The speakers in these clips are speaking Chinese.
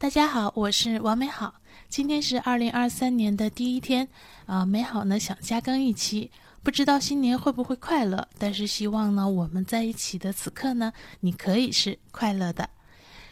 大家好，我是王美好。今天是二零二三年的第一天，啊，美好呢想加更一期，不知道新年会不会快乐，但是希望呢我们在一起的此刻呢，你可以是快乐的。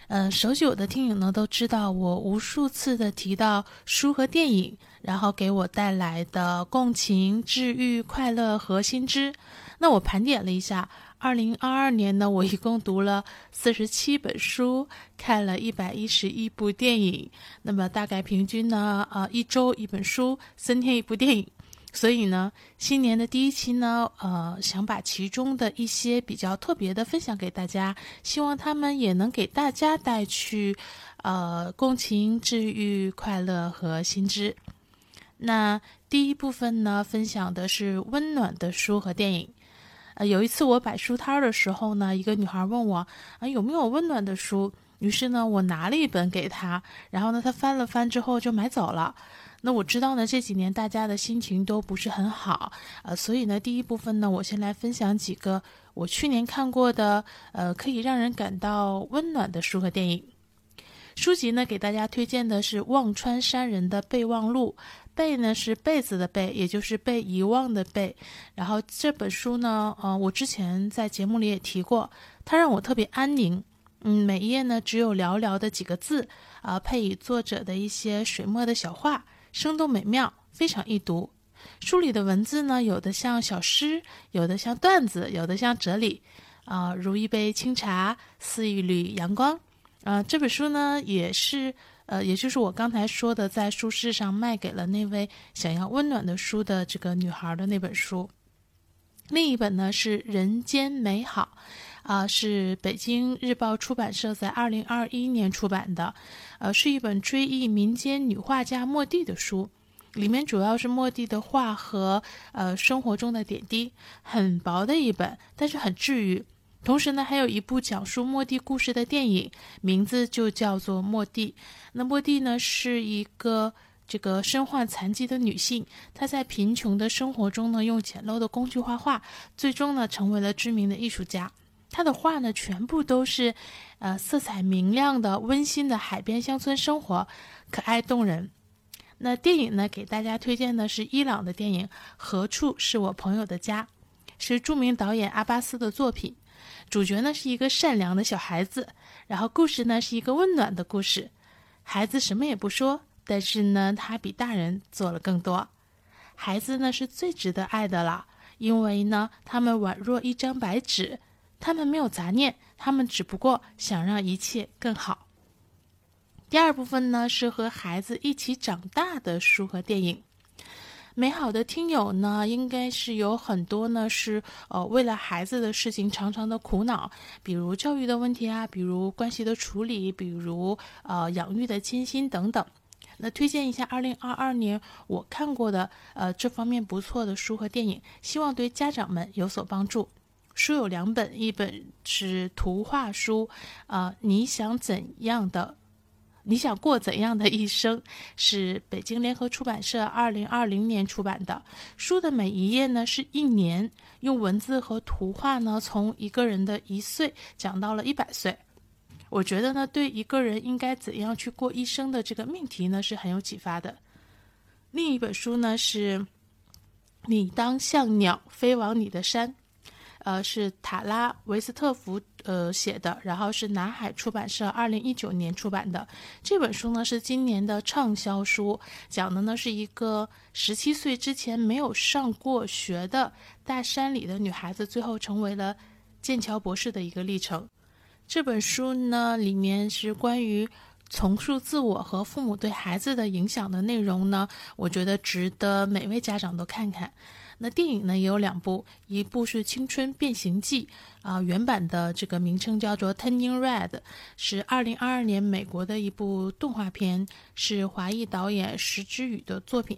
嗯，熟悉我的听友呢都知道，我无数次的提到书和电影，然后给我带来的共情、治愈、快乐和新知。那我盘点了一下。二零二二年呢，我一共读了四十七本书，看了一百一十一部电影。那么大概平均呢，呃，一周一本书，三天一部电影。所以呢，新年的第一期呢，呃，想把其中的一些比较特别的分享给大家，希望他们也能给大家带去，呃，共情、治愈、快乐和新知。那第一部分呢，分享的是温暖的书和电影。呃，有一次我摆书摊儿的时候呢，一个女孩问我啊有没有温暖的书，于是呢我拿了一本给她，然后呢她翻了翻之后就买走了。那我知道呢这几年大家的心情都不是很好，呃，所以呢第一部分呢我先来分享几个我去年看过的呃可以让人感到温暖的书和电影。书籍呢给大家推荐的是忘川山人的备忘录。被呢是被子的被，也就是被遗忘的被。然后这本书呢，呃，我之前在节目里也提过，它让我特别安宁。嗯，每一页呢只有寥寥的几个字，啊，配以作者的一些水墨的小画，生动美妙，非常易读。书里的文字呢，有的像小诗，有的像段子，有的像哲理，啊，如一杯清茶，似一缕阳光。啊，这本书呢也是。呃，也就是我刚才说的，在书市上卖给了那位想要温暖的书的这个女孩的那本书。另一本呢是《人间美好》，啊，是北京日报出版社在二零二一年出版的，呃，是一本追忆民间女画家莫蒂的书。里面主要是莫蒂的画和呃生活中的点滴，很薄的一本，但是很治愈。同时呢，还有一部讲述莫蒂故事的电影，名字就叫做《莫蒂》。那莫蒂呢，是一个这个身患残疾的女性，她在贫穷的生活中呢，用简陋的工具画画，最终呢，成为了知名的艺术家。她的画呢，全部都是，呃，色彩明亮的、温馨的海边乡村生活，可爱动人。那电影呢，给大家推荐的是伊朗的电影《何处是我朋友的家》，是著名导演阿巴斯的作品。主角呢是一个善良的小孩子，然后故事呢是一个温暖的故事。孩子什么也不说，但是呢他比大人做了更多。孩子呢是最值得爱的了，因为呢他们宛若一张白纸，他们没有杂念，他们只不过想让一切更好。第二部分呢是和孩子一起长大的书和电影。美好的听友呢，应该是有很多呢，是呃为了孩子的事情常常的苦恼，比如教育的问题啊，比如关系的处理，比如呃养育的艰辛等等。那推荐一下二零二二年我看过的呃这方面不错的书和电影，希望对家长们有所帮助。书有两本，一本是图画书，啊，你想怎样的？你想过怎样的一生？是北京联合出版社二零二零年出版的书的每一页呢，是一年用文字和图画呢，从一个人的一岁讲到了一百岁。我觉得呢，对一个人应该怎样去过一生的这个命题呢，是很有启发的。另一本书呢，是你当像鸟飞往你的山。呃，是塔拉维斯特福呃写的，然后是南海出版社二零一九年出版的这本书呢，是今年的畅销书，讲的呢是一个十七岁之前没有上过学的大山里的女孩子，最后成为了剑桥博士的一个历程。这本书呢，里面是关于重塑自我和父母对孩子的影响的内容呢，我觉得值得每位家长都看看。那电影呢也有两部，一部是《青春变形记》，啊，原版的这个名称叫做《Turning Red》，是二零二二年美国的一部动画片，是华裔导演石之宇的作品。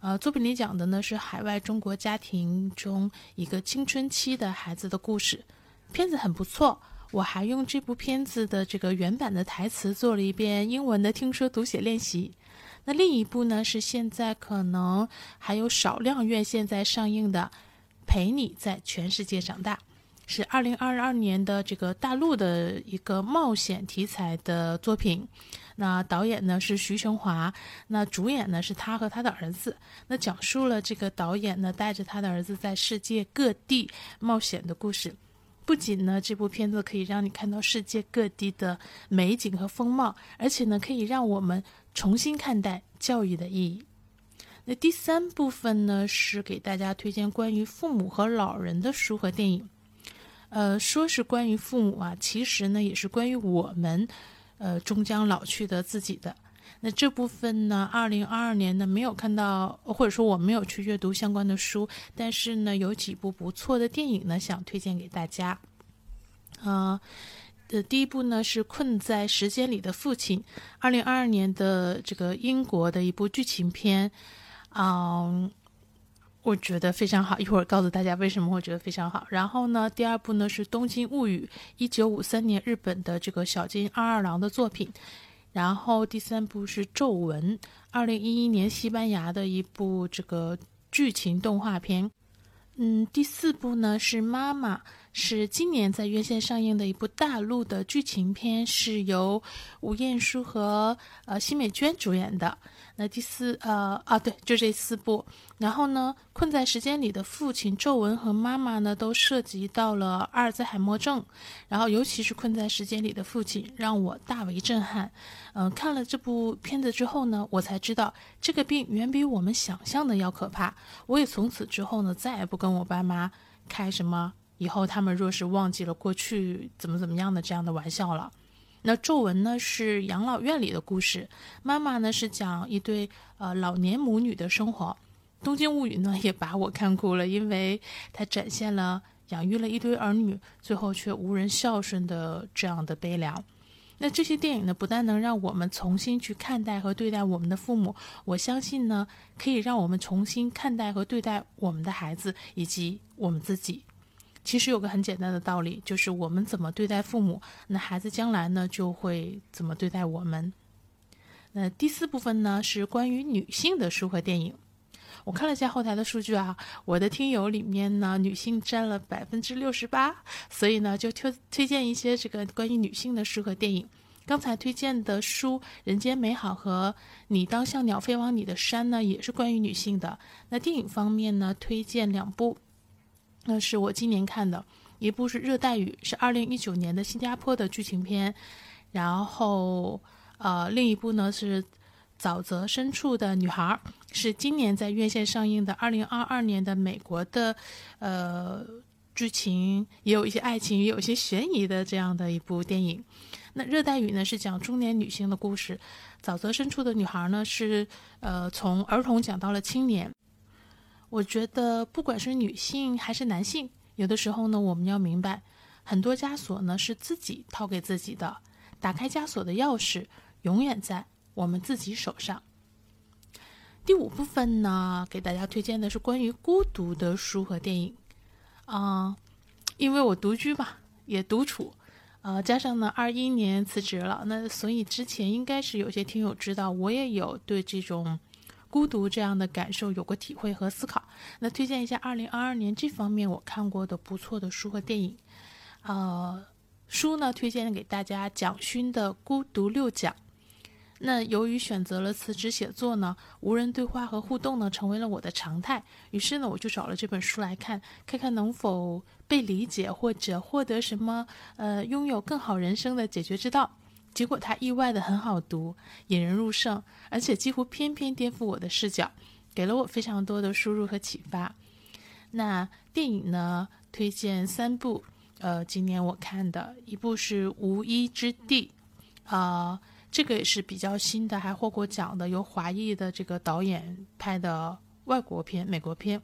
呃，作品里讲的呢是海外中国家庭中一个青春期的孩子的故事。片子很不错，我还用这部片子的这个原版的台词做了一遍英文的听说读写练习。那另一部呢是现在可能还有少量院线在上映的《陪你在全世界长大》，是二零二二年的这个大陆的一个冒险题材的作品。那导演呢是徐成华，那主演呢是他和他的儿子。那讲述了这个导演呢带着他的儿子在世界各地冒险的故事。不仅呢这部片子可以让你看到世界各地的美景和风貌，而且呢可以让我们重新看待教育的意义。那第三部分呢是给大家推荐关于父母和老人的书和电影。呃，说是关于父母啊，其实呢也是关于我们。呃，终将老去的自己的那这部分呢？二零二二年呢没有看到，或者说我没有去阅读相关的书，但是呢有几部不错的电影呢，想推荐给大家。啊，的第一部呢是《困在时间里的父亲》，二零二二年的这个英国的一部剧情片，嗯。我觉得非常好，一会儿告诉大家为什么会觉得非常好。然后呢，第二部呢是《东京物语》，一九五三年日本的这个小津安二郎的作品。然后第三部是《皱纹》，二零一一年西班牙的一部这个剧情动画片。嗯，第四部呢是《妈妈》，是今年在院线上映的一部大陆的剧情片，是由吴彦姝和呃奚美娟主演的。那第四，呃，啊，对，就这四部。然后呢，困在时间里的父亲皱纹和妈妈呢，都涉及到了阿尔兹海默症。然后，尤其是困在时间里的父亲，让我大为震撼。嗯，看了这部片子之后呢，我才知道这个病远比我们想象的要可怕。我也从此之后呢，再也不跟我爸妈开什么以后他们若是忘记了过去怎么怎么样的这样的玩笑了。那皱纹呢是养老院里的故事，妈妈呢是讲一对呃老年母女的生活。东京物语呢也把我看哭了，因为它展现了养育了一堆儿女，最后却无人孝顺的这样的悲凉。那这些电影呢，不但能让我们重新去看待和对待我们的父母，我相信呢，可以让我们重新看待和对待我们的孩子以及我们自己。其实有个很简单的道理，就是我们怎么对待父母，那孩子将来呢就会怎么对待我们。那第四部分呢是关于女性的书和电影。我看了一下后台的数据啊，我的听友里面呢女性占了百分之六十八，所以呢就推推荐一些这个关于女性的书和电影。刚才推荐的书《人间美好》和《你当像鸟飞往你的山》呢也是关于女性的。那电影方面呢，推荐两部。那是我今年看的一部是《热带雨》，是二零一九年的新加坡的剧情片。然后，呃，另一部呢是《沼泽深处的女孩》，是今年在院线上映的二零二二年的美国的，呃，剧情也有一些爱情，也有一些悬疑的这样的一部电影。那《热带雨》呢是讲中年女性的故事，《沼泽深处的女孩》呢是呃从儿童讲到了青年。我觉得，不管是女性还是男性，有的时候呢，我们要明白，很多枷锁呢是自己套给自己的。打开枷锁的钥匙永远在我们自己手上。第五部分呢，给大家推荐的是关于孤独的书和电影。啊，因为我独居嘛，也独处，呃，加上呢，二一年辞职了，那所以之前应该是有些听友知道，我也有对这种。孤独这样的感受有过体会和思考，那推荐一下二零二二年这方面我看过的不错的书和电影。呃，书呢推荐给大家蒋勋的《孤独六讲》。那由于选择了辞职写作呢，无人对话和互动呢成为了我的常态，于是呢我就找了这本书来看，看看能否被理解或者获得什么呃拥有更好人生的解决之道。结果它意外的很好读，引人入胜，而且几乎偏偏颠覆我的视角，给了我非常多的输入和启发。那电影呢？推荐三部。呃，今年我看的一部是《无依之地》，啊，这个也是比较新的，还获过奖的，由华裔的这个导演拍的外国片、美国片，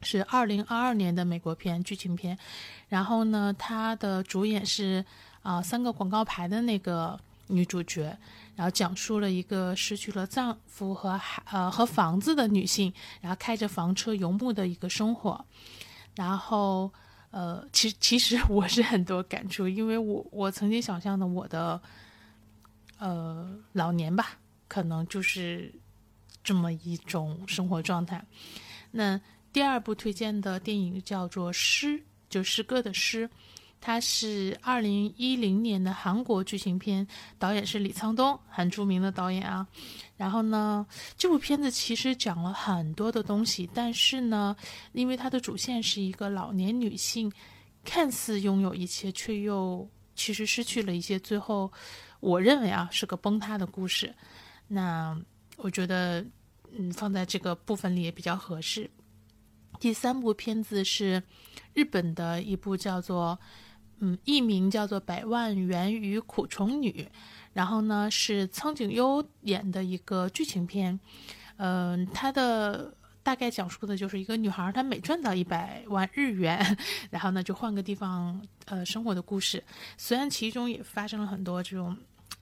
是二零二二年的美国片剧情片。然后呢，它的主演是。啊，三个广告牌的那个女主角，然后讲述了一个失去了丈夫和孩呃和房子的女性，然后开着房车游牧的一个生活。然后呃，其其实我是很多感触，因为我我曾经想象的我的呃老年吧，可能就是这么一种生活状态。那第二部推荐的电影叫做《诗》。就诗歌的诗。它是二零一零年的韩国剧情片，导演是李沧东，很著名的导演啊。然后呢，这部片子其实讲了很多的东西，但是呢，因为它的主线是一个老年女性，看似拥有一切，却又其实失去了一些。最后，我认为啊，是个崩塌的故事。那我觉得，嗯，放在这个部分里也比较合适。第三部片子是日本的一部叫做。嗯，艺名叫做《百万元与苦虫女》，然后呢是苍井优演的一个剧情片。嗯，它的大概讲述的就是一个女孩，她每赚到一百万日元，然后呢就换个地方呃生活的故事。虽然其中也发生了很多这种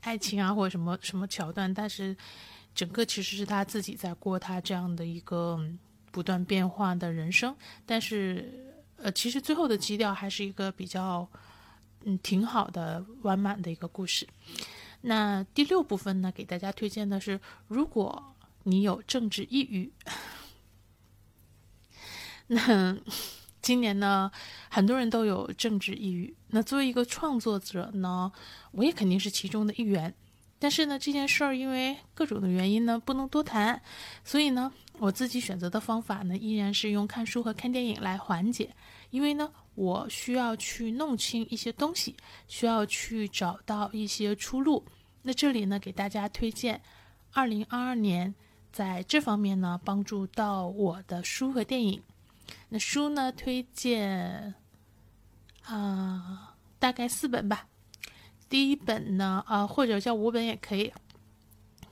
爱情啊或者什么什么桥段，但是整个其实是她自己在过她这样的一个不断变化的人生。但是呃，其实最后的基调还是一个比较。嗯，挺好的，完满的一个故事。那第六部分呢，给大家推荐的是，如果你有政治抑郁，那今年呢，很多人都有政治抑郁。那作为一个创作者呢，我也肯定是其中的一员。但是呢，这件事儿因为各种的原因呢，不能多谈。所以呢，我自己选择的方法呢，依然是用看书和看电影来缓解。因为呢。我需要去弄清一些东西，需要去找到一些出路。那这里呢，给大家推荐二零二二年在这方面呢帮助到我的书和电影。那书呢，推荐啊，大概四本吧。第一本呢，啊，或者叫五本也可以。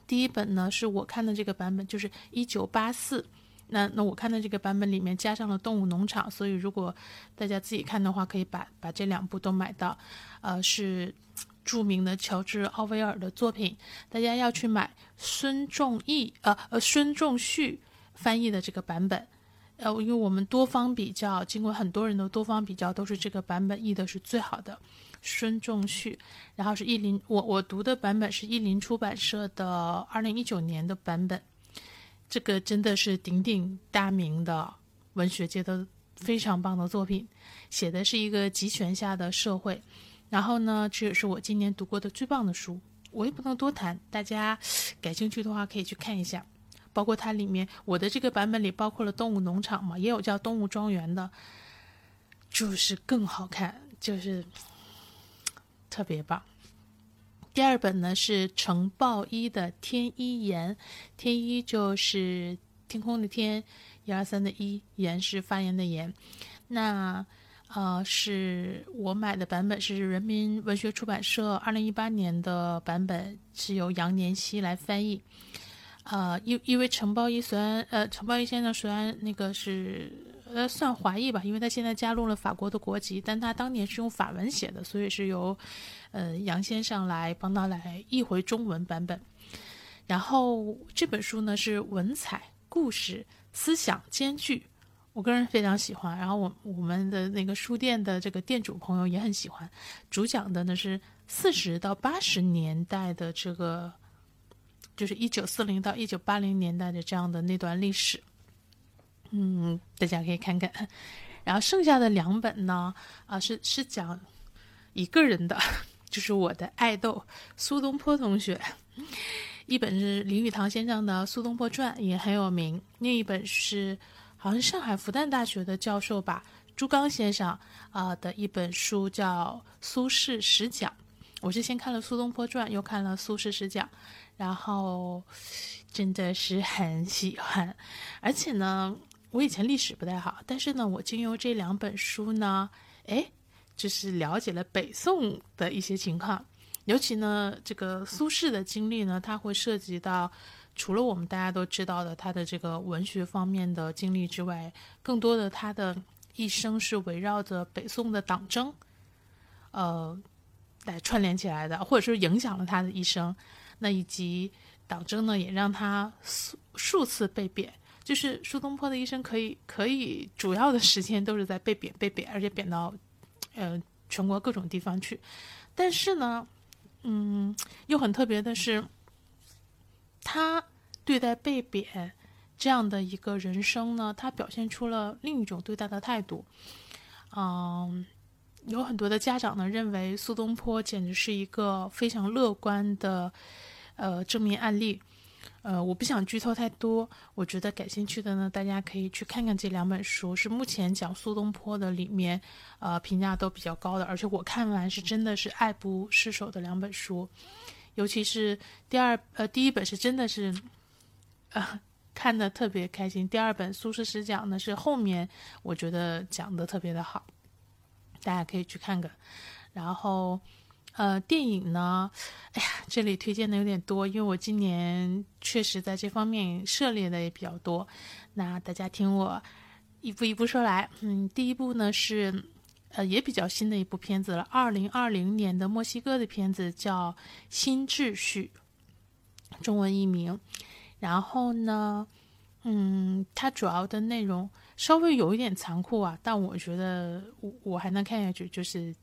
第一本呢，是我看的这个版本，就是一九八四。那那我看的这个版本里面加上了动物农场，所以如果大家自己看的话，可以把把这两部都买到。呃，是著名的乔治奥威尔的作品，大家要去买孙仲义呃呃孙仲旭翻译的这个版本。呃，因为我们多方比较，经过很多人的多方比较，都是这个版本译的是最好的。孙仲旭，然后是译林，我我读的版本是译林出版社的二零一九年的版本。这个真的是鼎鼎大名的文学界的非常棒的作品，写的是一个集权下的社会。然后呢，这也是我今年读过的最棒的书。我也不能多谈，大家感兴趣的话可以去看一下。包括它里面，我的这个版本里包括了动物农场嘛，也有叫动物庄园的，就是更好看，就是特别棒。第二本呢是程抱一的《天一言》，天一就是天空的天，一二三的一，言是发言的言。那呃是我买的版本是人民文学出版社二零一八年的版本，是由杨年希来翻译。呃，因因为程抱一虽然呃程抱一先生虽然那个是呃算华裔吧，因为他现在加入了法国的国籍，但他当年是用法文写的，所以是由。呃，杨先生来帮他来译回中文版本，然后这本书呢是文采、故事、思想兼具，我个人非常喜欢。然后我我们的那个书店的这个店主朋友也很喜欢。主讲的呢是四十到八十年代的这个，就是一九四零到一九八零年代的这样的那段历史。嗯，大家可以看看。然后剩下的两本呢，啊，是是讲一个人的。就是我的爱豆苏东坡同学，一本是林语堂先生的《苏东坡传》，也很有名；另一本是好像上海复旦大学的教授吧，朱刚先生啊的一本书，叫《苏轼十讲》。我是先看了《苏东坡传》，又看了《苏轼十讲》，然后真的是很喜欢。而且呢，我以前历史不太好，但是呢，我经由这两本书呢，哎。就是了解了北宋的一些情况，尤其呢，这个苏轼的经历呢，他会涉及到除了我们大家都知道的他的这个文学方面的经历之外，更多的他的一生是围绕着北宋的党争，呃，来串联起来的，或者说影响了他的一生。那以及党争呢，也让他数数次被贬。就是苏东坡的一生，可以可以主要的时间都是在被贬、被贬，而且贬到。呃，全国各种地方去，但是呢，嗯，又很特别的是，他对待被贬这样的一个人生呢，他表现出了另一种对待的态度。嗯，有很多的家长呢认为苏东坡简直是一个非常乐观的呃正面案例。呃，我不想剧透太多，我觉得感兴趣的呢，大家可以去看看这两本书，是目前讲苏东坡的里面，呃，评价都比较高的，而且我看完是真的是爱不释手的两本书，尤其是第二，呃，第一本是真的是，呃，看的特别开心，第二本苏轼诗讲呢是后面我觉得讲的特别的好，大家可以去看看，然后。呃，电影呢？哎呀，这里推荐的有点多，因为我今年确实在这方面涉猎的也比较多。那大家听我一步一步说来。嗯，第一部呢是呃也比较新的一部片子了，二零二零年的墨西哥的片子叫《新秩序》，中文译名。然后呢，嗯，它主要的内容稍微有一点残酷啊，但我觉得我我还能看下去，就是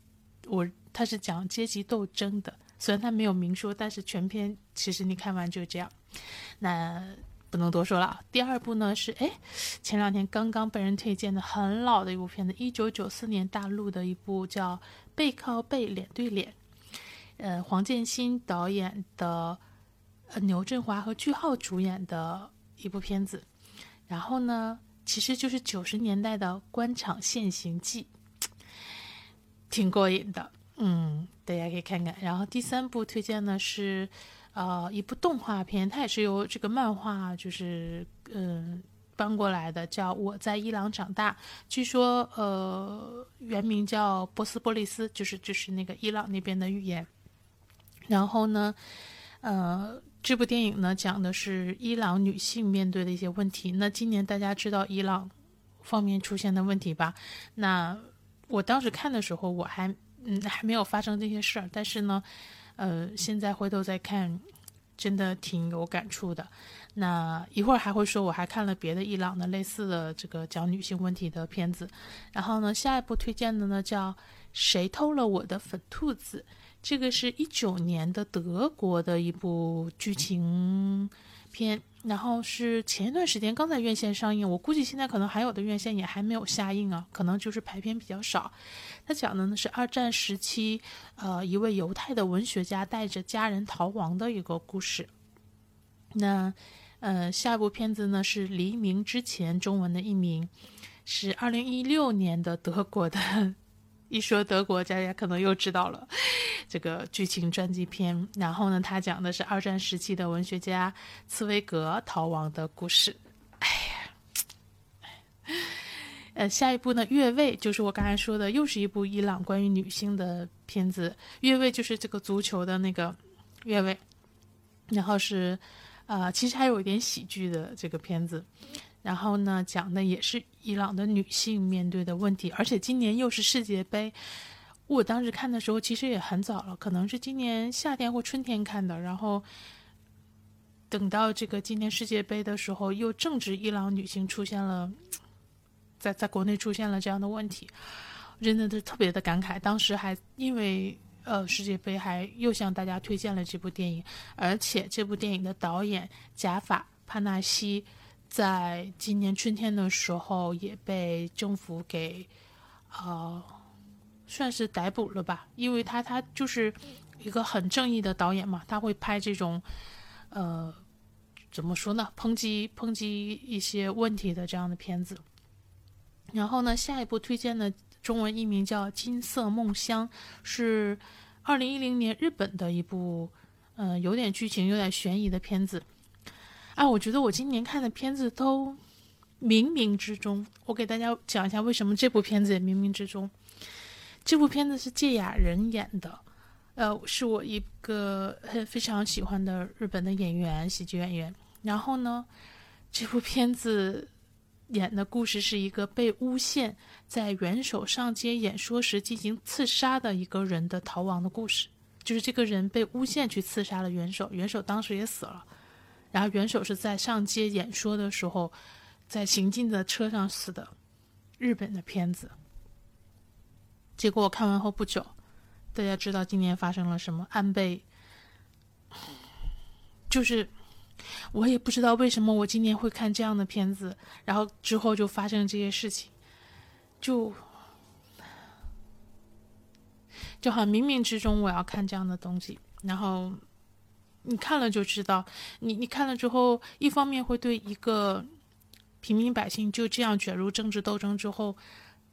我。它是讲阶级斗争的，虽然它没有明说，但是全篇其实你看完就这样。那不能多说了。第二部呢是哎，前两天刚刚被人推荐的很老的一部片子，一九九四年大陆的一部叫《背靠背脸对脸》，呃，黄建新导演的，呃，牛振华和句号主演的一部片子。然后呢，其实就是九十年代的官场现形记，挺过瘾的。嗯，大家可以看看。然后第三部推荐呢是，呃，一部动画片，它也是由这个漫画就是嗯搬过来的，叫《我在伊朗长大》。据说呃原名叫波斯波利斯，就是就是那个伊朗那边的语言。然后呢，呃，这部电影呢讲的是伊朗女性面对的一些问题。那今年大家知道伊朗方面出现的问题吧？那我当时看的时候，我还。嗯，还没有发生这些事儿，但是呢，呃，现在回头再看，真的挺有感触的。那一会儿还会说，我还看了别的伊朗的类似的这个讲女性问题的片子。然后呢，下一部推荐的呢叫《谁偷了我的粉兔子》，这个是一九年的德国的一部剧情片。然后是前一段时间刚在院线上映，我估计现在可能还有的院线也还没有下映啊，可能就是排片比较少。他讲的呢是二战时期，呃，一位犹太的文学家带着家人逃亡的一个故事。那，呃，下一部片子呢是《黎明之前》，中文的译名是二零一六年的德国的。一说德国，大家可能又知道了这个剧情传记片。然后呢，他讲的是二战时期的文学家茨威格逃亡的故事。哎呀，呃，下一部呢，《越位》就是我刚才说的，又是一部伊朗关于女性的片子。《越位》就是这个足球的那个越位，然后是，呃，其实还有一点喜剧的这个片子。然后呢，讲的也是伊朗的女性面对的问题，而且今年又是世界杯。我当时看的时候，其实也很早了，可能是今年夏天或春天看的。然后等到这个今年世界杯的时候，又正值伊朗女性出现了，在在国内出现了这样的问题，真的是特别的感慨。当时还因为呃世界杯，还又向大家推荐了这部电影，而且这部电影的导演贾法帕纳西。在今年春天的时候，也被政府给，呃，算是逮捕了吧？因为他他就是一个很正义的导演嘛，他会拍这种，呃，怎么说呢？抨击抨击一些问题的这样的片子。然后呢，下一部推荐的中文译名叫《金色梦乡》，是二零一零年日本的一部，嗯，有点剧情、有点悬疑的片子。啊，我觉得我今年看的片子都冥冥之中。我给大家讲一下为什么这部片子也冥冥之中。这部片子是芥雅人演的，呃，是我一个很非常喜欢的日本的演员，喜剧演员。然后呢，这部片子演的故事是一个被诬陷在元首上街演说时进行刺杀的一个人的逃亡的故事。就是这个人被诬陷去刺杀了元首，元首当时也死了。然后元首是在上街演说的时候，在行进的车上死的，日本的片子。结果我看完后不久，大家知道今年发生了什么？安倍，就是我也不知道为什么我今年会看这样的片子，然后之后就发生了这些事情，就就好像冥冥之中我要看这样的东西，然后你看了就知道，你你看了之后，一方面会对一个平民百姓就这样卷入政治斗争之后，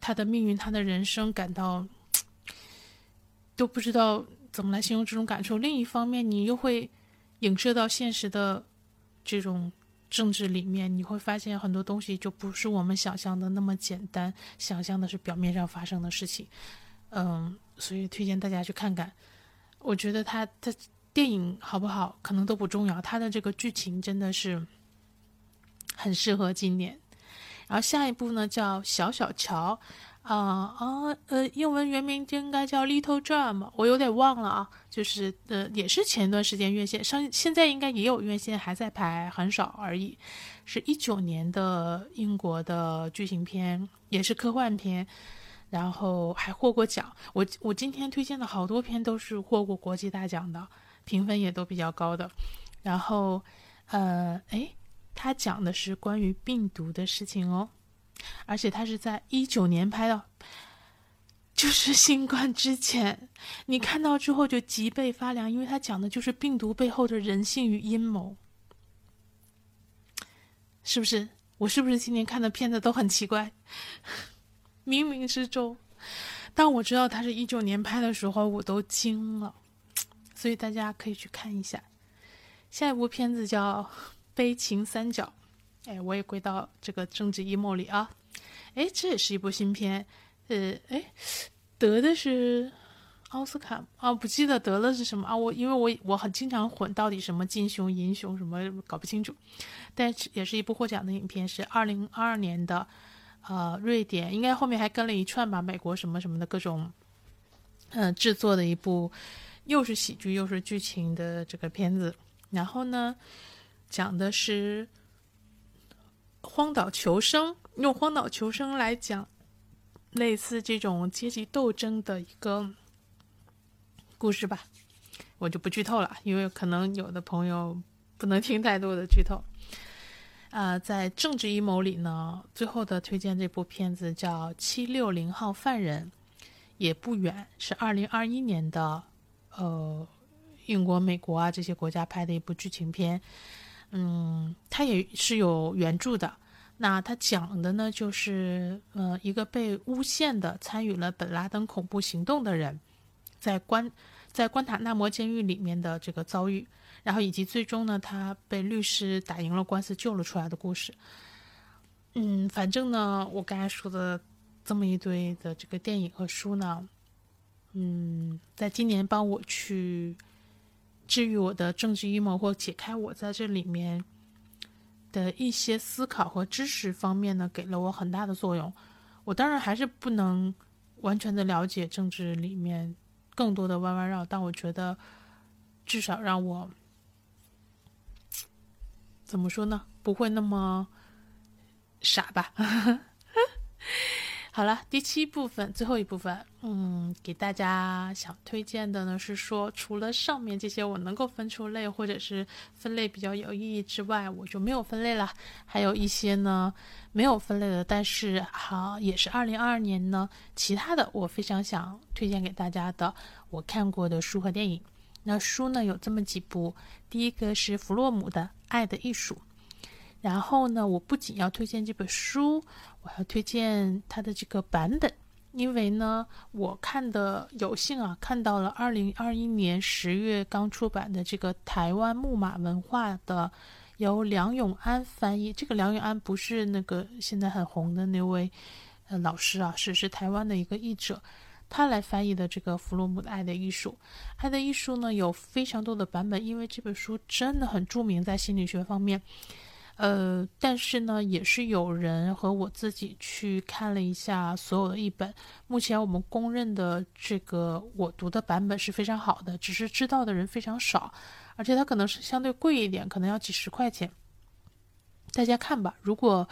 他的命运、他的人生感到都不知道怎么来形容这种感受；另一方面，你又会影射到现实的这种。政治里面你会发现很多东西就不是我们想象的那么简单，想象的是表面上发生的事情，嗯，所以推荐大家去看看。我觉得他他电影好不好可能都不重要，它的这个剧情真的是很适合今年。然后下一部呢叫《小小乔》。啊啊呃，英文原名应该叫《Little Drum》，我有点忘了啊。就是呃，也是前段时间院线上，现在应该也有院线还在拍，很少而已。是一九年的英国的剧情片，也是科幻片，然后还获过奖。我我今天推荐的好多片都是获过国际大奖的，评分也都比较高的。然后呃，诶，他讲的是关于病毒的事情哦。而且他是在一九年拍的，就是新冠之前。你看到之后就脊背发凉，因为他讲的就是病毒背后的人性与阴谋，是不是？我是不是今年看的片子都很奇怪？冥冥之中，当我知道他是一九年拍的时候，我都惊了。所以大家可以去看一下。下一部片子叫《悲情三角》。哎，我也归到这个政治阴谋里啊！哎，这也是一部新片，呃，哎，得的是奥斯卡啊，不记得得了是什么啊？我因为我我很经常混到底什么金熊银熊什么搞不清楚，但是也是一部获奖的影片，是二零二二年的，呃，瑞典应该后面还跟了一串吧，美国什么什么的各种，嗯，制作的一部又是喜剧又是剧情的这个片子，然后呢，讲的是。荒岛求生，用荒岛求生来讲，类似这种阶级斗争的一个故事吧，我就不剧透了，因为可能有的朋友不能听太多的剧透。啊，在政治阴谋里呢，最后的推荐这部片子叫《七六零号犯人》，也不远，是二零二一年的，呃，英国、美国啊这些国家拍的一部剧情片。嗯，它也是有原著的。那它讲的呢，就是呃，一个被诬陷的参与了本拉登恐怖行动的人，在关在关塔那摩监狱里面的这个遭遇，然后以及最终呢，他被律师打赢了官司救了出来的故事。嗯，反正呢，我刚才说的这么一堆的这个电影和书呢，嗯，在今年帮我去。治愈我的政治阴谋，或解开我在这里面的一些思考和知识方面呢，给了我很大的作用。我当然还是不能完全的了解政治里面更多的弯弯绕，但我觉得至少让我怎么说呢，不会那么傻吧。好了，第七部分，最后一部分，嗯，给大家想推荐的呢是说，除了上面这些我能够分出类或者是分类比较有意义之外，我就没有分类了。还有一些呢没有分类的，但是好也是二零二二年呢，其他的我非常想推荐给大家的，我看过的书和电影。那书呢有这么几部，第一个是弗洛姆的《爱的艺术》。然后呢，我不仅要推荐这本书，我要推荐它的这个版本，因为呢，我看的有幸啊，看到了二零二一年十月刚出版的这个台湾木马文化的，由梁永安翻译。这个梁永安不是那个现在很红的那位呃老师啊，是是台湾的一个译者，他来翻译的这个弗洛姆的《爱的艺术》。《爱的艺术》呢有非常多的版本，因为这本书真的很著名，在心理学方面。呃，但是呢，也是有人和我自己去看了一下所有的译本。目前我们公认的这个我读的版本是非常好的，只是知道的人非常少，而且它可能是相对贵一点，可能要几十块钱。大家看吧，如果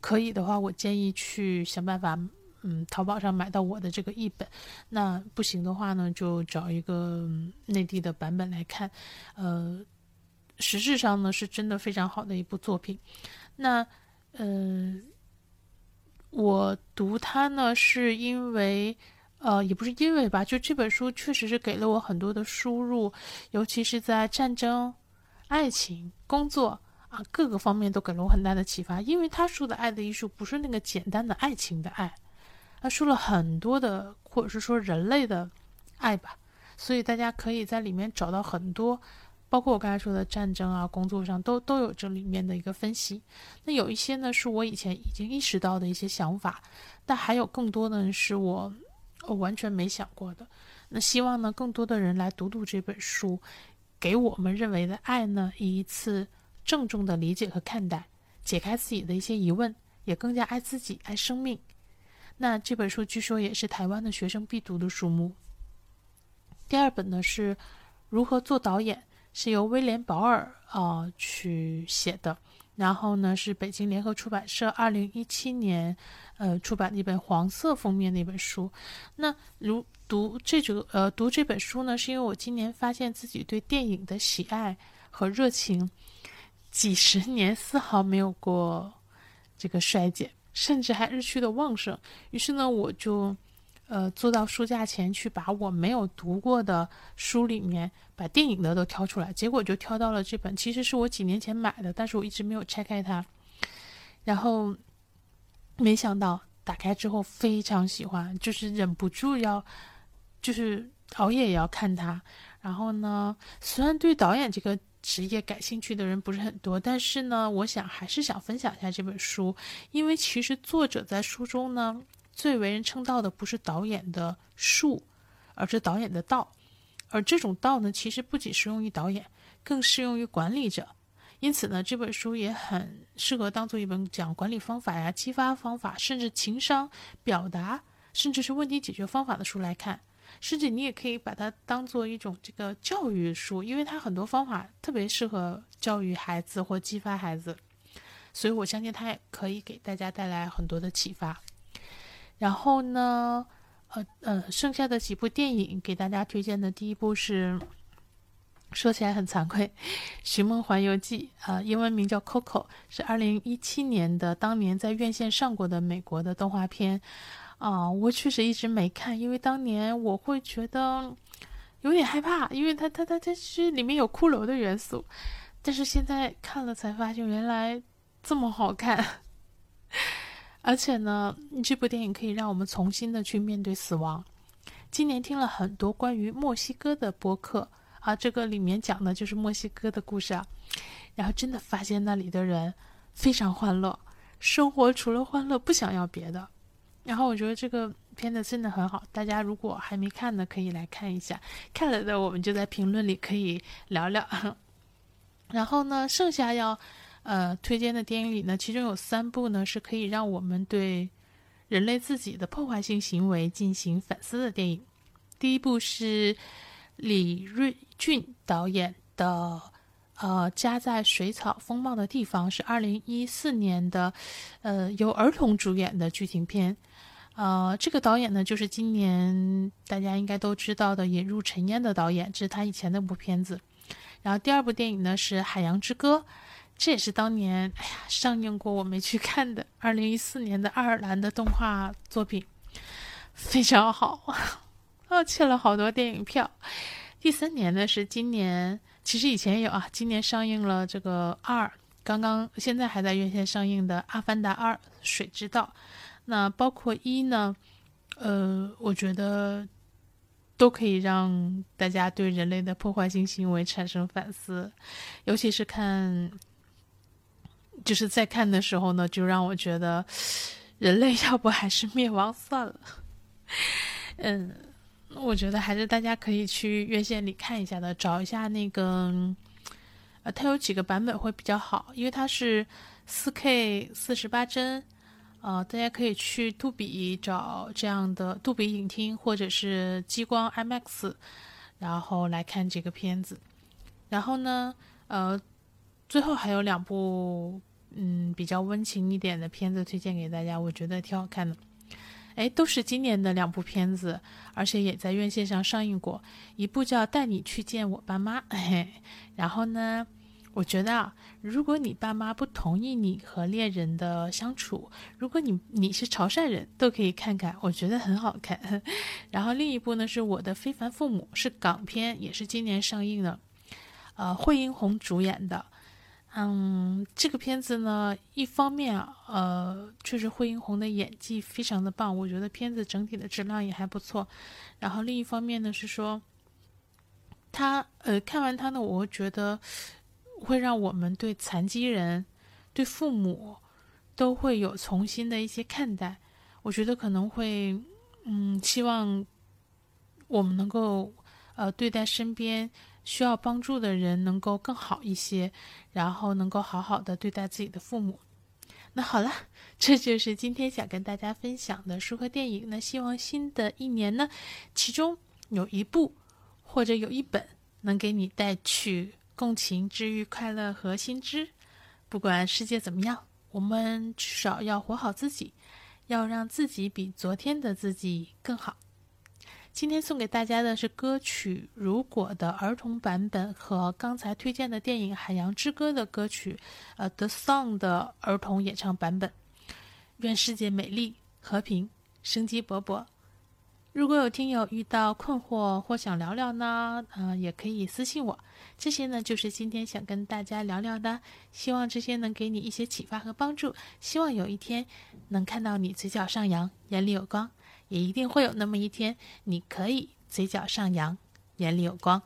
可以的话，我建议去想办法，嗯，淘宝上买到我的这个译本。那不行的话呢，就找一个内地的版本来看，呃。实质上呢，是真的非常好的一部作品。那，呃，我读它呢，是因为，呃，也不是因为吧，就这本书确实是给了我很多的输入，尤其是在战争、爱情、工作啊各个方面都给了我很大的启发。因为他说的爱的艺术不是那个简单的爱情的爱，他说了很多的，或者是说人类的爱吧。所以大家可以在里面找到很多，包括我刚才说的战争啊，工作上都都有这里面的一个分析。那有一些呢是我以前已经意识到的一些想法，但还有更多呢是我。我完全没想过的，那希望呢，更多的人来读读这本书，给我们认为的爱呢一次郑重的理解和看待，解开自己的一些疑问，也更加爱自己、爱生命。那这本书据说也是台湾的学生必读的书目。第二本呢是如何做导演，是由威廉·保尔啊去写的。然后呢，是北京联合出版社二零一七年，呃，出版的一本黄色封面的一本书。那如读这个呃读这本书呢，是因为我今年发现自己对电影的喜爱和热情，几十年丝毫没有过这个衰减，甚至还日趋的旺盛。于是呢，我就。呃，坐到书架前去，把我没有读过的书里面，把电影的都挑出来，结果就挑到了这本，其实是我几年前买的，但是我一直没有拆开它。然后没想到打开之后非常喜欢，就是忍不住要，就是熬夜也要看它。然后呢，虽然对导演这个职业感兴趣的人不是很多，但是呢，我想还是想分享一下这本书，因为其实作者在书中呢。最为人称道的不是导演的术，而是导演的道。而这种道呢，其实不仅适用于导演，更适用于管理者。因此呢，这本书也很适合当做一本讲管理方法呀、激发方法，甚至情商、表达，甚至是问题解决方法的书来看。甚至你也可以把它当做一种这个教育书，因为它很多方法特别适合教育孩子或激发孩子。所以我相信它也可以给大家带来很多的启发。然后呢，呃呃，剩下的几部电影给大家推荐的第一部是，说起来很惭愧，《寻梦环游记》啊，英文名叫《Coco》，是二零一七年的，当年在院线上过的美国的动画片啊。我确实一直没看，因为当年我会觉得有点害怕，因为它它它它是里面有骷髅的元素，但是现在看了才发现原来这么好看。而且呢，这部电影可以让我们重新的去面对死亡。今年听了很多关于墨西哥的播客啊，这个里面讲的就是墨西哥的故事啊。然后真的发现那里的人非常欢乐，生活除了欢乐不想要别的。然后我觉得这个片子真的很好，大家如果还没看的可以来看一下，看了的我们就在评论里可以聊聊。然后呢，剩下要。呃，推荐的电影里呢，其中有三部呢是可以让我们对人类自己的破坏性行为进行反思的电影。第一部是李瑞俊导演的呃《家在水草丰茂的地方》，是二零一四年的，呃，由儿童主演的剧情片。呃，这个导演呢，就是今年大家应该都知道的《引入尘烟》的导演，这是他以前那部片子。然后第二部电影呢是《海洋之歌》。这也是当年哎呀上映过我没去看的二零一四年的爱尔兰的动画作品，非常好，啊欠了好多电影票。第三年呢是今年，其实以前有啊，今年上映了这个二，刚刚现在还在院线上映的《阿凡达二：水之道》，那包括一呢，呃，我觉得都可以让大家对人类的破坏性行为产生反思，尤其是看。就是在看的时候呢，就让我觉得，人类 要不还是灭亡算了。嗯，我觉得还是大家可以去院线里看一下的，找一下那个，呃，它有几个版本会比较好，因为它是四 K 四十八帧，呃，大家可以去杜比找这样的杜比影厅或者是激光 IMAX，然后来看这个片子。然后呢，呃，最后还有两部。嗯，比较温情一点的片子推荐给大家，我觉得挺好看的。哎，都是今年的两部片子，而且也在院线上上映过。一部叫《带你去见我爸妈》，嘿，然后呢，我觉得啊，如果你爸妈不同意你和恋人的相处，如果你你是潮汕人，都可以看看，我觉得很好看。然后另一部呢是我的非凡父母，是港片，也是今年上映的，呃，惠英红主演的。嗯，这个片子呢，一方面啊，呃，确实惠英红的演技非常的棒，我觉得片子整体的质量也还不错。然后另一方面呢是说，他呃看完他呢，我觉得。会让我们对残疾人、对父母都会有重新的一些看待。我觉得可能会，嗯，希望我们能够，呃，对待身边需要帮助的人能够更好一些，然后能够好好的对待自己的父母。那好了，这就是今天想跟大家分享的书和电影。那希望新的一年呢，其中有一部或者有一本能给你带去。共情、治愈、快乐和心知，不管世界怎么样，我们至少要活好自己，要让自己比昨天的自己更好。今天送给大家的是歌曲《如果》的儿童版本和刚才推荐的电影《海洋之歌》的歌曲，呃，《The Song》的儿童演唱版本。愿世界美丽、和平、生机勃勃。如果有听友遇到困惑或想聊聊呢，嗯，也可以私信我。这些呢，就是今天想跟大家聊聊的。希望这些能给你一些启发和帮助。希望有一天能看到你嘴角上扬，眼里有光。也一定会有那么一天，你可以嘴角上扬，眼里有光。